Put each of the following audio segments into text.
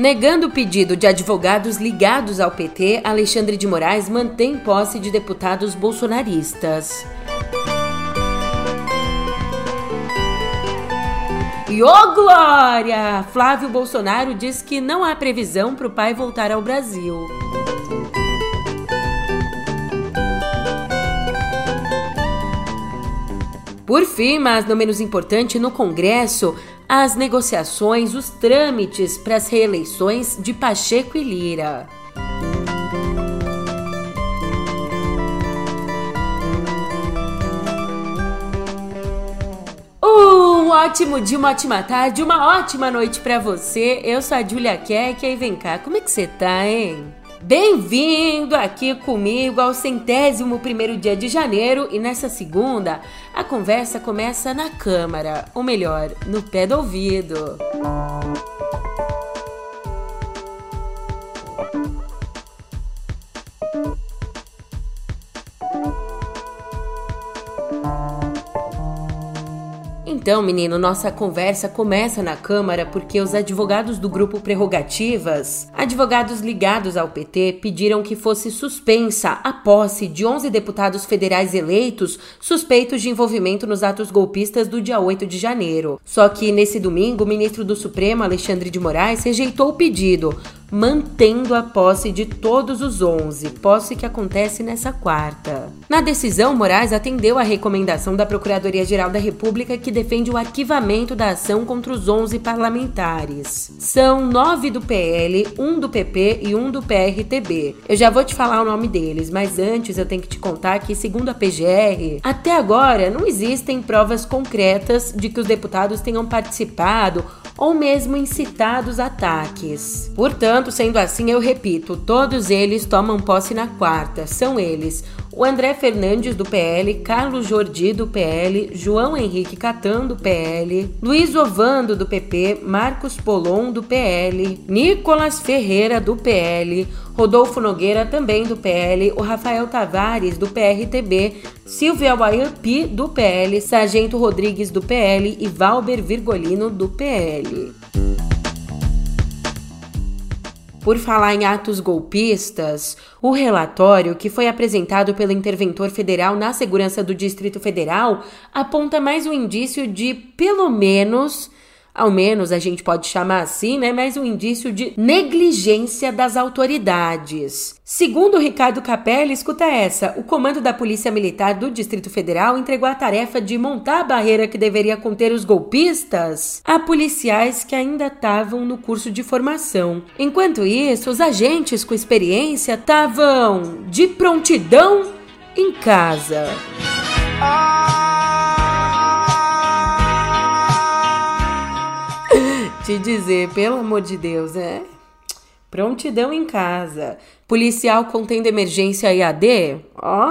Negando o pedido de advogados ligados ao PT, Alexandre de Moraes mantém posse de deputados bolsonaristas. E ô oh, glória! Flávio Bolsonaro diz que não há previsão para o pai voltar ao Brasil. Por fim, mas não menos importante, no Congresso, as negociações, os trâmites para as reeleições de Pacheco e Lira. Um ótimo dia, uma ótima tarde, uma ótima noite para você. Eu sou a Julia Keck e vem cá, como é que você tá, hein? Bem-vindo aqui comigo ao centésimo primeiro dia de janeiro e nessa segunda a conversa começa na câmara, ou melhor, no pé do ouvido. Então, menino, nossa conversa começa na Câmara porque os advogados do grupo Prerrogativas, advogados ligados ao PT, pediram que fosse suspensa a posse de 11 deputados federais eleitos suspeitos de envolvimento nos atos golpistas do dia 8 de janeiro. Só que nesse domingo, o ministro do Supremo, Alexandre de Moraes, rejeitou o pedido, mantendo a posse de todos os 11, posse que acontece nessa quarta. Na decisão, Moraes atendeu à recomendação da Procuradoria-Geral da República que defende o arquivamento da ação contra os 11 parlamentares. São nove do PL, um do PP e um do PRTB. Eu já vou te falar o nome deles, mas antes eu tenho que te contar que, segundo a PGR, até agora não existem provas concretas de que os deputados tenham participado ou mesmo incitados ataques. Portanto, sendo assim, eu repito, todos eles tomam posse na quarta. São eles o André Fernandes do PL, Carlos Jordi do PL, João Henrique Catan do PL, Luiz Ovando do PP, Marcos Polon do PL, Nicolas Ferreira do PL, Rodolfo Nogueira também do PL, o Rafael Tavares do PRTB, Silvia Waiampi do PL, Sargento Rodrigues do PL e Valber Virgolino do PL. Por falar em atos golpistas, o relatório que foi apresentado pelo interventor federal na segurança do Distrito Federal aponta mais um indício de, pelo menos, ao menos a gente pode chamar assim, né? Mas um indício de negligência das autoridades. Segundo Ricardo Capelli, escuta essa: o comando da Polícia Militar do Distrito Federal entregou a tarefa de montar a barreira que deveria conter os golpistas a policiais que ainda estavam no curso de formação. Enquanto isso, os agentes com experiência estavam de prontidão em casa. Ah! Te dizer, pelo amor de Deus, é. Prontidão em casa. Policial contendo emergência EAD? Ó.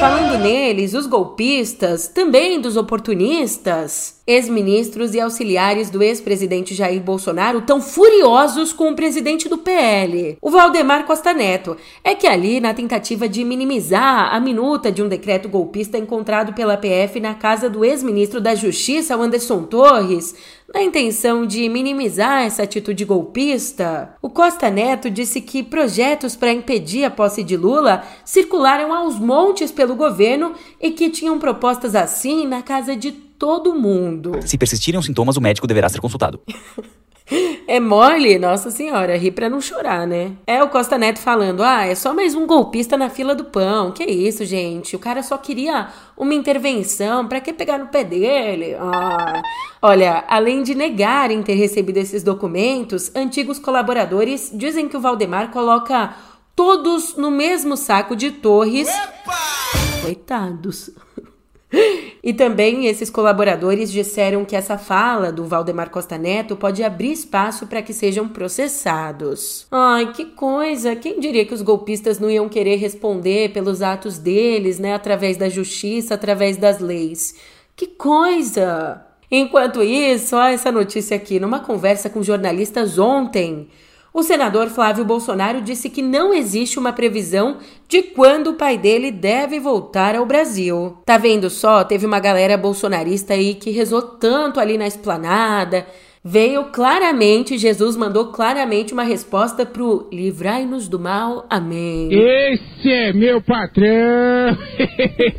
Falando neles, os golpistas, também dos oportunistas, ex-ministros e auxiliares do ex-presidente Jair Bolsonaro estão furiosos com o presidente do PL, o Valdemar Costa Neto. É que ali, na tentativa de minimizar a minuta de um decreto golpista encontrado pela PF na casa do ex-ministro da Justiça, Anderson Torres, na intenção de minimizar essa atitude golpista, o Costa Neto disse que projetos para impedir a posse de Lula circularam aos montes pelo governo e que tinham propostas assim na casa de todo mundo. Se persistirem os sintomas, o médico deverá ser consultado. É mole, nossa senhora, ri pra não chorar, né? É o Costa Neto falando: ah, é só mais um golpista na fila do pão. Que isso, gente? O cara só queria uma intervenção, pra que pegar no pé dele? Ah. Olha, além de negarem ter recebido esses documentos, antigos colaboradores dizem que o Valdemar coloca todos no mesmo saco de torres. Epa! Coitados. E também esses colaboradores disseram que essa fala do Valdemar Costa Neto pode abrir espaço para que sejam processados. Ai, que coisa! Quem diria que os golpistas não iam querer responder pelos atos deles, né, através da justiça, através das leis? Que coisa! Enquanto isso, olha essa notícia aqui, numa conversa com jornalistas ontem, o senador Flávio Bolsonaro disse que não existe uma previsão de quando o pai dele deve voltar ao Brasil. Tá vendo só? Teve uma galera bolsonarista aí que rezou tanto ali na esplanada, veio claramente, Jesus mandou claramente uma resposta pro livrai-nos do mal, amém. Esse é meu patrão!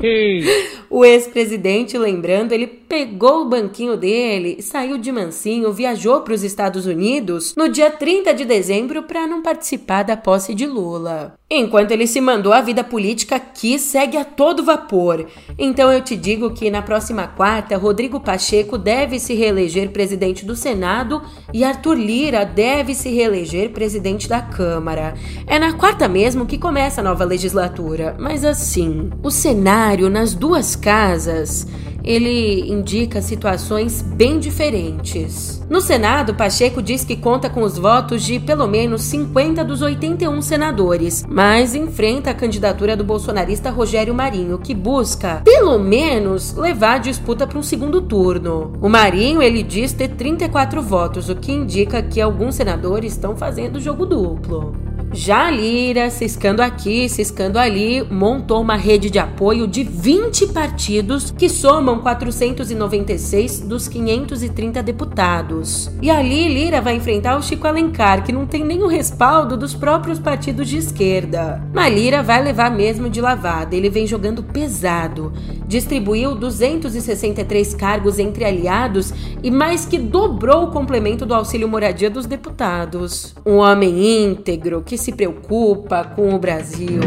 o ex-presidente, lembrando, ele pegou o banquinho dele, saiu de mansinho, viajou para os Estados Unidos no dia 30 de dezembro para não participar da posse de Lula. Enquanto ele se mandou, a vida política aqui segue a todo vapor. Então eu te digo que na próxima quarta, Rodrigo Pacheco deve se reeleger presidente do Senado e Arthur Lira deve se reeleger presidente da Câmara. É na quarta mesmo que começa a nova legislatura, mas assim, o cenário nas duas casas ele indica situações bem diferentes. No Senado, Pacheco diz que conta com os votos de pelo menos 50 dos 81 senadores, mas enfrenta a candidatura do bolsonarista Rogério Marinho, que busca, pelo menos, levar a disputa para um segundo turno. O Marinho, ele diz ter 34 votos, o que indica que alguns senadores estão fazendo jogo duplo. Já a Lira, ciscando aqui, ciscando ali, montou uma rede de apoio de 20 partidos que somam 496 dos 530 deputados. E ali Lira vai enfrentar o Chico Alencar, que não tem o respaldo dos próprios partidos de esquerda. Mas Lira vai levar mesmo de lavada, ele vem jogando pesado. Distribuiu 263 cargos entre aliados e mais que dobrou o complemento do auxílio moradia dos deputados. Um homem íntegro que se preocupa com o Brasil.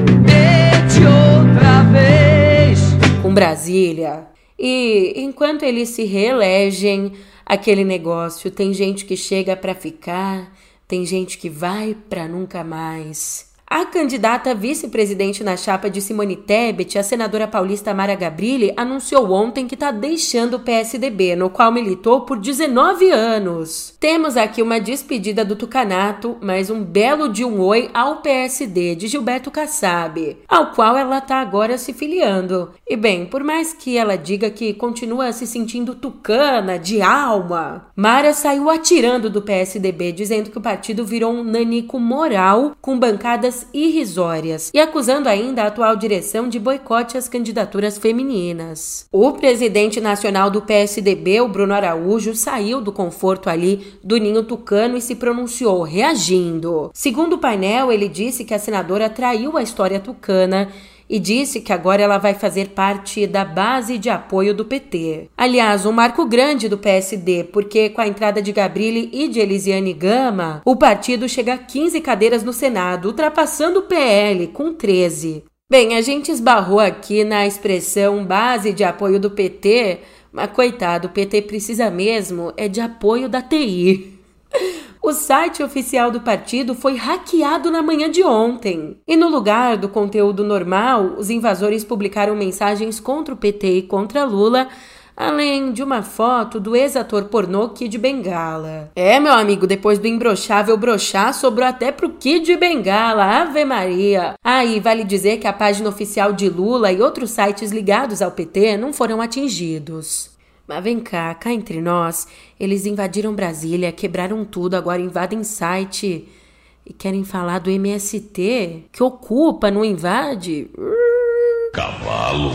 outra vez. Com Brasília. E enquanto eles se reelegem, aquele negócio tem gente que chega para ficar, tem gente que vai para nunca mais. A candidata vice-presidente na chapa de Simone Tebet, a senadora paulista Mara Gabrilli, anunciou ontem que está deixando o PSDB, no qual militou por 19 anos. Temos aqui uma despedida do Tucanato, mas um belo de um oi ao PSD de Gilberto Kassab, ao qual ela está agora se filiando. E bem, por mais que ela diga que continua se sentindo tucana, de alma, Mara saiu atirando do PSDB, dizendo que o partido virou um nanico moral com bancadas irrisórias e acusando ainda a atual direção de boicote às candidaturas femininas. O presidente nacional do PSDB, o Bruno Araújo, saiu do conforto ali do ninho tucano e se pronunciou, reagindo. Segundo o painel, ele disse que a senadora traiu a história tucana e disse que agora ela vai fazer parte da base de apoio do PT. Aliás, um marco grande do PSD, porque com a entrada de Gabrilli e de Elisiane Gama, o partido chega a 15 cadeiras no Senado, ultrapassando o PL com 13. Bem, a gente esbarrou aqui na expressão base de apoio do PT, mas coitado, o PT precisa mesmo é de apoio da TI. O site oficial do partido foi hackeado na manhã de ontem. E no lugar do conteúdo normal, os invasores publicaram mensagens contra o PT e contra Lula, além de uma foto do ex-ator pornô Kid Bengala. É, meu amigo, depois do imbrochável brochar, sobrou até pro Kid Bengala, Ave Maria. Aí, ah, vale dizer que a página oficial de Lula e outros sites ligados ao PT não foram atingidos. Mas vem cá, cá entre nós, eles invadiram Brasília, quebraram tudo, agora invadem site e querem falar do MST, que ocupa, não invade. Cavalo.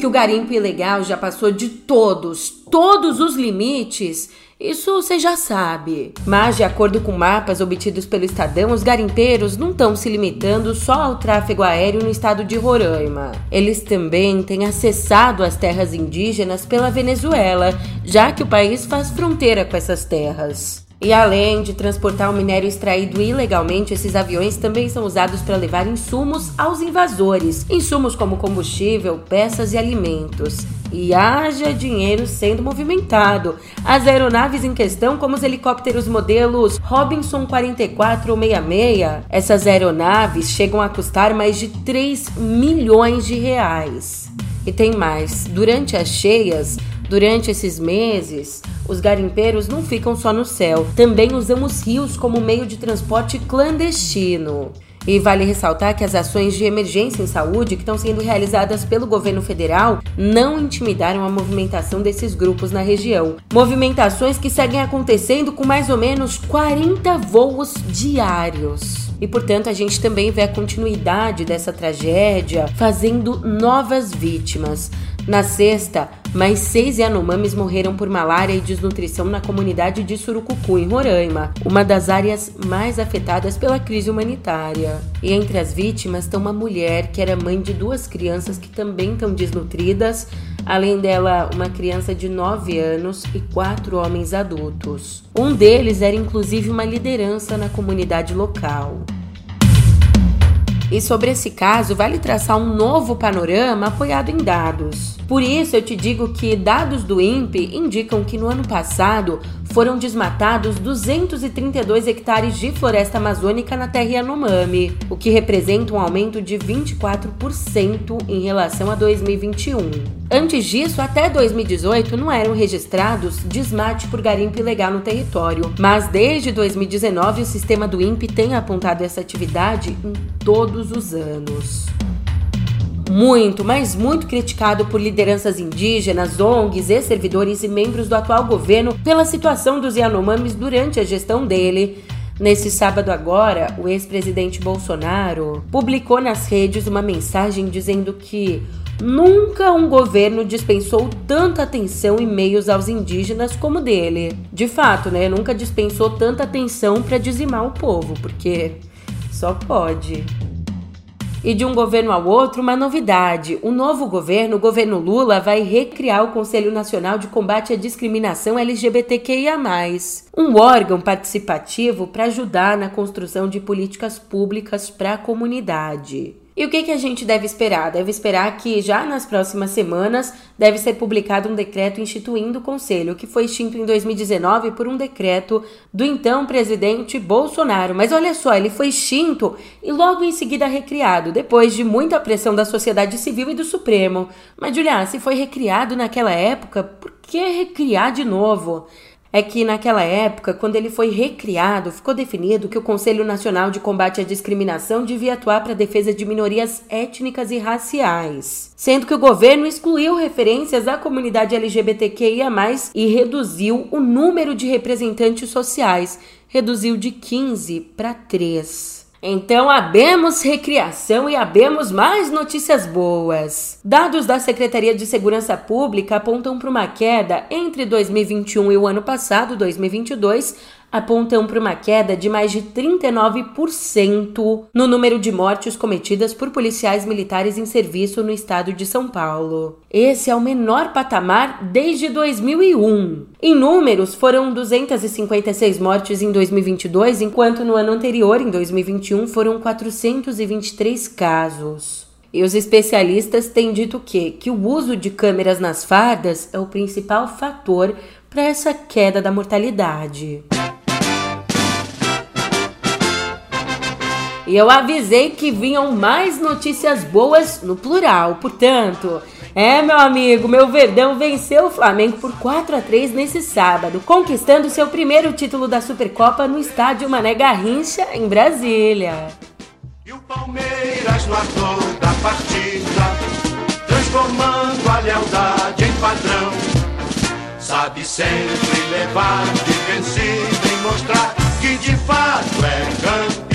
Que o garimpo ilegal já passou de todos, todos os limites isso você já sabe. Mas, de acordo com mapas obtidos pelo Estadão, os garimpeiros não estão se limitando só ao tráfego aéreo no estado de Roraima. Eles também têm acessado as terras indígenas pela Venezuela, já que o país faz fronteira com essas terras. E além de transportar o minério extraído ilegalmente, esses aviões também são usados para levar insumos aos invasores. Insumos como combustível, peças e alimentos. E haja dinheiro sendo movimentado. As aeronaves em questão, como os helicópteros modelos Robinson 4466, essas aeronaves chegam a custar mais de 3 milhões de reais. E tem mais: durante as cheias, Durante esses meses, os garimpeiros não ficam só no céu, também usam os rios como meio de transporte clandestino. E vale ressaltar que as ações de emergência em saúde que estão sendo realizadas pelo governo federal não intimidaram a movimentação desses grupos na região. Movimentações que seguem acontecendo com mais ou menos 40 voos diários. E portanto, a gente também vê a continuidade dessa tragédia fazendo novas vítimas. Na sexta, mais seis Yanomamis morreram por malária e desnutrição na comunidade de Surucucu, em Roraima, uma das áreas mais afetadas pela crise humanitária. E entre as vítimas está uma mulher que era mãe de duas crianças que também estão desnutridas, além dela, uma criança de 9 anos e quatro homens adultos. Um deles era inclusive uma liderança na comunidade local. E sobre esse caso, vale traçar um novo panorama apoiado em dados. Por isso, eu te digo que dados do INPE indicam que no ano passado foram desmatados 232 hectares de floresta amazônica na terra Yanomami, o que representa um aumento de 24% em relação a 2021. Antes disso, até 2018, não eram registrados desmate por garimpo ilegal no território, mas desde 2019 o sistema do INPE tem apontado essa atividade em todos os anos muito, mas muito criticado por lideranças indígenas, ONGs e servidores e membros do atual governo pela situação dos Yanomamis durante a gestão dele. Nesse sábado agora, o ex-presidente Bolsonaro publicou nas redes uma mensagem dizendo que nunca um governo dispensou tanta atenção e meios aos indígenas como dele. De fato, né? Nunca dispensou tanta atenção para dizimar o povo, porque só pode. E de um governo ao outro, uma novidade. O novo governo, o governo Lula, vai recriar o Conselho Nacional de Combate à Discriminação LGBTQIA, um órgão participativo para ajudar na construção de políticas públicas para a comunidade. E o que, que a gente deve esperar? Deve esperar que já nas próximas semanas deve ser publicado um decreto instituindo o Conselho, que foi extinto em 2019 por um decreto do então presidente Bolsonaro. Mas olha só, ele foi extinto e logo em seguida recriado, depois de muita pressão da sociedade civil e do Supremo. Mas, Julia, se foi recriado naquela época, por que recriar de novo? É que naquela época, quando ele foi recriado, ficou definido que o Conselho Nacional de Combate à Discriminação devia atuar para a defesa de minorias étnicas e raciais, sendo que o governo excluiu referências à comunidade LGBTQIA+, e reduziu o número de representantes sociais, reduziu de 15 para 3. Então, abemos recriação e abemos mais notícias boas. Dados da Secretaria de Segurança Pública apontam para uma queda entre 2021 e o ano passado, 2022, apontam para uma queda de mais de 39% no número de mortes cometidas por policiais militares em serviço no estado de São Paulo. Esse é o menor patamar desde 2001. Em números, foram 256 mortes em 2022, enquanto no ano anterior, em 2021, foram 423 casos. E os especialistas têm dito que, que o uso de câmeras nas fardas é o principal fator para essa queda da mortalidade. E eu avisei que vinham mais notícias boas no plural. Portanto, é, meu amigo, meu Verdão venceu o Flamengo por 4 a 3 nesse sábado, conquistando seu primeiro título da Supercopa no estádio Mané Garrincha, em Brasília. E o Palmeiras no ator da partida, transformando a lealdade em padrão. Sabe sempre levar de vencido e mostrar que de fato é campeão.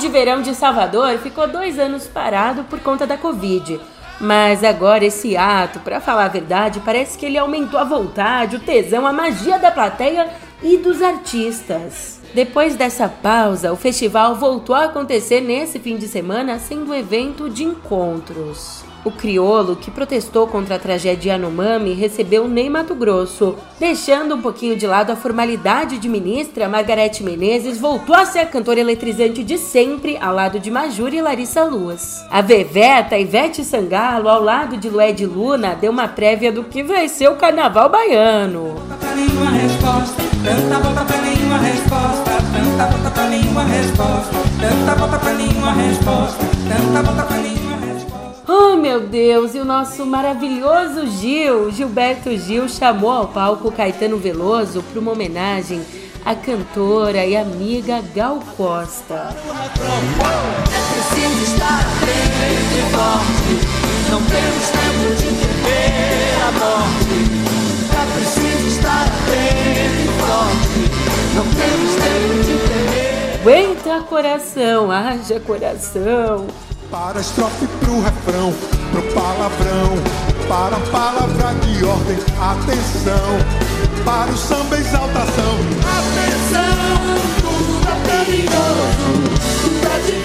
De Verão de Salvador ficou dois anos parado por conta da Covid. Mas agora esse ato, para falar a verdade, parece que ele aumentou a vontade, o tesão, a magia da plateia e dos artistas. Depois dessa pausa, o festival voltou a acontecer nesse fim de semana, sendo um evento de encontros. O criolo, que protestou contra a tragédia Yanomami, recebeu Ney Mato Grosso. Deixando um pouquinho de lado a formalidade de ministra, Margarete Menezes voltou a ser a cantora eletrizante de sempre, ao lado de Majuri e Larissa Luz. A Veveta, Ivete Sangalo, ao lado de Lued Luna, deu uma prévia do que vai ser o carnaval baiano. Tanta meu Deus, e o nosso maravilhoso Gil, Gilberto Gil, chamou ao palco Caetano Veloso para uma homenagem à cantora e amiga Gal Costa. É preciso estar atento e forte, não temos tempo de temer a morte. É preciso estar atento e forte, não temos tempo de temer. Aguenta coração, haja coração para a estrofe pro refrão, pro palavrão, para a palavra de ordem, atenção, para o samba exaltação. Atenção, tudo é perigoso, tudo é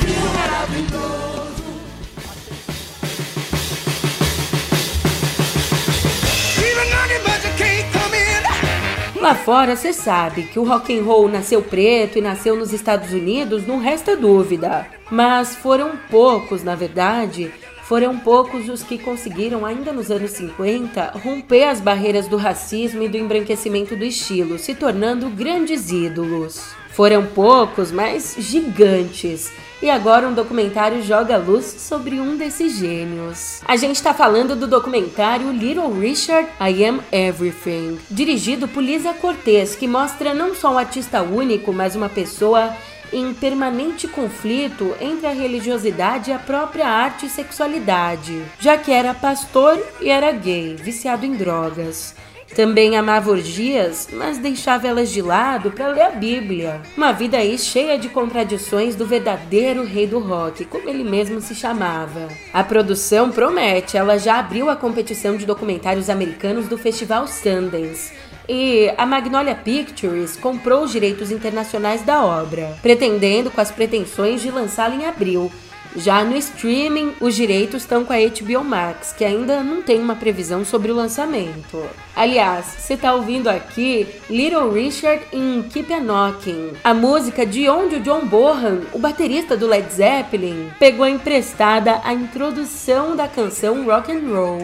Lá fora, você sabe que o rock and roll nasceu preto e nasceu nos Estados Unidos, não resta dúvida. Mas foram poucos, na verdade, foram poucos os que conseguiram, ainda nos anos 50, romper as barreiras do racismo e do embranquecimento do estilo, se tornando grandes ídolos. Foram poucos, mas gigantes e agora um documentário joga luz sobre um desses gênios. A gente está falando do documentário Little Richard I Am Everything, dirigido por Lisa Cortez, que mostra não só um artista único, mas uma pessoa em permanente conflito entre a religiosidade e a própria arte e sexualidade, já que era pastor e era gay, viciado em drogas. Também amava orgias, mas deixava elas de lado para ler a Bíblia. Uma vida aí cheia de contradições do verdadeiro rei do rock, como ele mesmo se chamava. A produção promete, ela já abriu a competição de documentários americanos do Festival Sundance. E a Magnolia Pictures comprou os direitos internacionais da obra, pretendendo com as pretensões de lançá-la em abril, já no streaming, os direitos estão com a HBO Max, que ainda não tem uma previsão sobre o lançamento. Aliás, você está ouvindo aqui Little Richard em Keep a Knocking, a música de onde o John Bonham, o baterista do Led Zeppelin, pegou emprestada a introdução da canção Rock and Roll.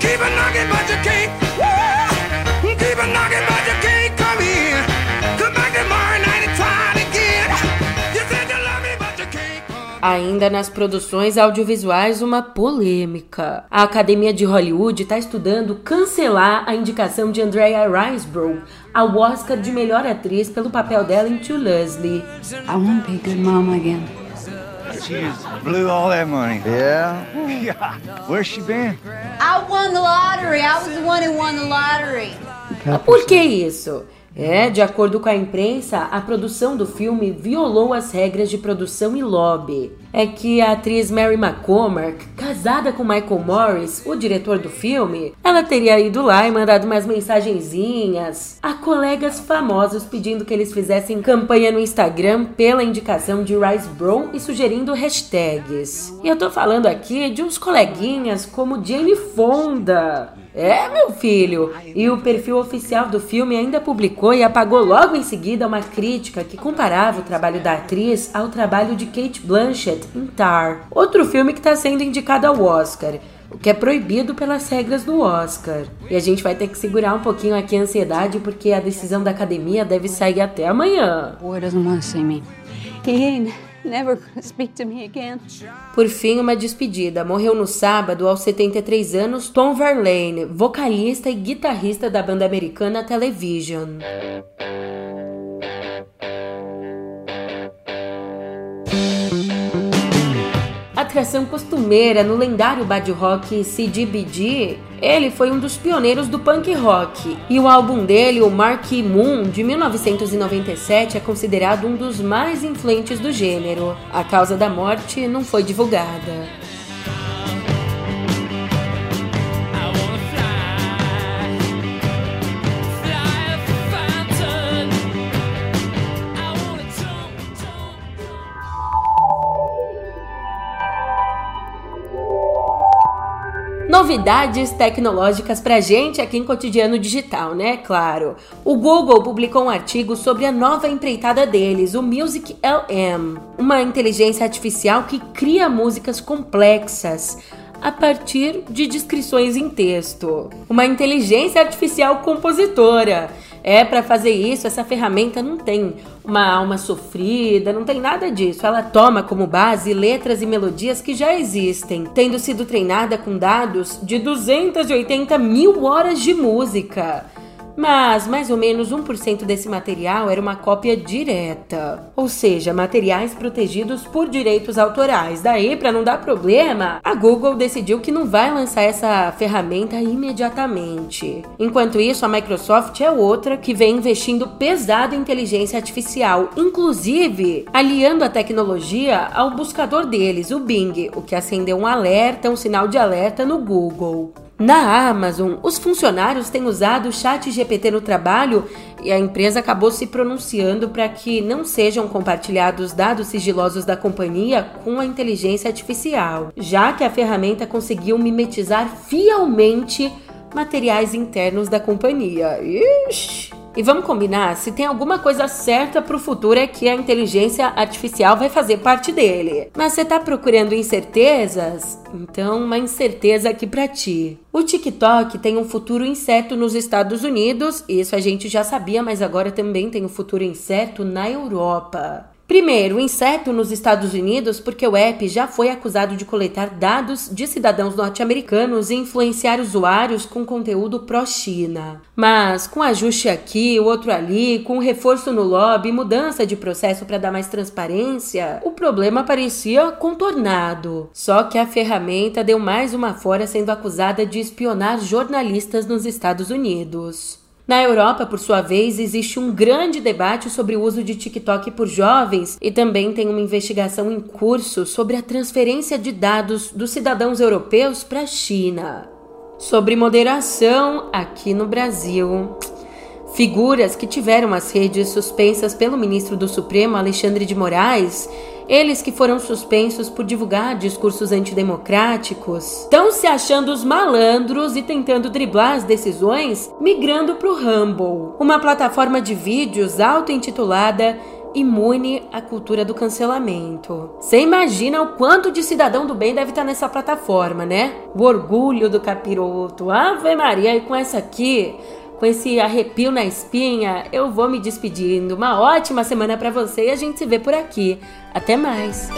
Keep a knocking, but you can't. Keep a knocking, but you can't Ainda nas produções audiovisuais, uma polêmica. A Academia de Hollywood está estudando cancelar a indicação de Andrea Riseborough ao Oscar de melhor atriz pelo papel dela em To Leslie. I won't be a good mom again. She just blew all that money. Yeah? yeah. Where's she been? I won the lottery. I was the one who won the lottery. Por que isso? É, de acordo com a imprensa, a produção do filme violou as regras de produção e lobby. É que a atriz Mary McCormack, casada com Michael Morris, o diretor do filme, ela teria ido lá e mandado umas mensagenzinhas a colegas famosos pedindo que eles fizessem campanha no Instagram pela indicação de Rice Brown e sugerindo hashtags. E eu tô falando aqui de uns coleguinhas como Jane Fonda. É, meu filho! E o perfil oficial do filme ainda publicou e apagou logo em seguida uma crítica que comparava o trabalho da atriz ao trabalho de Kate Blanchett em Tar, outro filme que está sendo indicado ao Oscar o que é proibido pelas regras do Oscar. E a gente vai ter que segurar um pouquinho aqui a ansiedade porque a decisão da academia deve sair até amanhã. Boy doesn't want to see me. Por fim, uma despedida. Morreu no sábado, aos 73 anos, Tom Verlaine, vocalista e guitarrista da banda americana Television. Atração costumeira no lendário bad rock CDBG, ele foi um dos pioneiros do punk rock. E o álbum dele, o Marquee Moon, de 1997, é considerado um dos mais influentes do gênero. A causa da morte não foi divulgada. Novidades tecnológicas pra gente aqui em Cotidiano Digital, né? Claro. O Google publicou um artigo sobre a nova empreitada deles, o Music LM, uma inteligência artificial que cria músicas complexas a partir de descrições em texto. Uma inteligência artificial compositora É para fazer isso, essa ferramenta não tem uma alma sofrida, não tem nada disso. Ela toma como base letras e melodias que já existem, tendo sido treinada com dados de 280 mil horas de música mas mais ou menos 1% desse material era uma cópia direta, ou seja, materiais protegidos por direitos autorais. Daí, para não dar problema, a Google decidiu que não vai lançar essa ferramenta imediatamente. Enquanto isso, a Microsoft é outra que vem investindo pesado em inteligência artificial, inclusive aliando a tecnologia ao buscador deles, o Bing, o que acendeu um alerta, um sinal de alerta no Google. Na Amazon, os funcionários têm usado o Chat GPT no trabalho e a empresa acabou se pronunciando para que não sejam compartilhados dados sigilosos da companhia com a inteligência artificial, já que a ferramenta conseguiu mimetizar fielmente materiais internos da companhia. Ixi! E vamos combinar, se tem alguma coisa certa pro futuro é que a inteligência artificial vai fazer parte dele. Mas você tá procurando incertezas? Então, uma incerteza aqui para ti. O TikTok tem um futuro incerto nos Estados Unidos, isso a gente já sabia, mas agora também tem um futuro incerto na Europa. Primeiro, incerto nos Estados Unidos porque o app já foi acusado de coletar dados de cidadãos norte-americanos e influenciar usuários com conteúdo pró-China. Mas com ajuste aqui, outro ali, com reforço no lobby, mudança de processo para dar mais transparência, o problema parecia contornado. Só que a ferramenta deu mais uma fora sendo acusada de espionar jornalistas nos Estados Unidos. Na Europa, por sua vez, existe um grande debate sobre o uso de TikTok por jovens e também tem uma investigação em curso sobre a transferência de dados dos cidadãos europeus para a China. Sobre moderação aqui no Brasil. Figuras que tiveram as redes suspensas pelo ministro do Supremo, Alexandre de Moraes, eles que foram suspensos por divulgar discursos antidemocráticos estão se achando os malandros e tentando driblar as decisões, migrando para o Rumble, uma plataforma de vídeos auto-intitulada imune à cultura do cancelamento. Você imagina o quanto de cidadão do bem deve estar nessa plataforma, né? O orgulho do capiroto. Ave Maria, e com essa aqui, com esse arrepio na espinha, eu vou me despedindo. Uma ótima semana para você e a gente se vê por aqui. Até mais.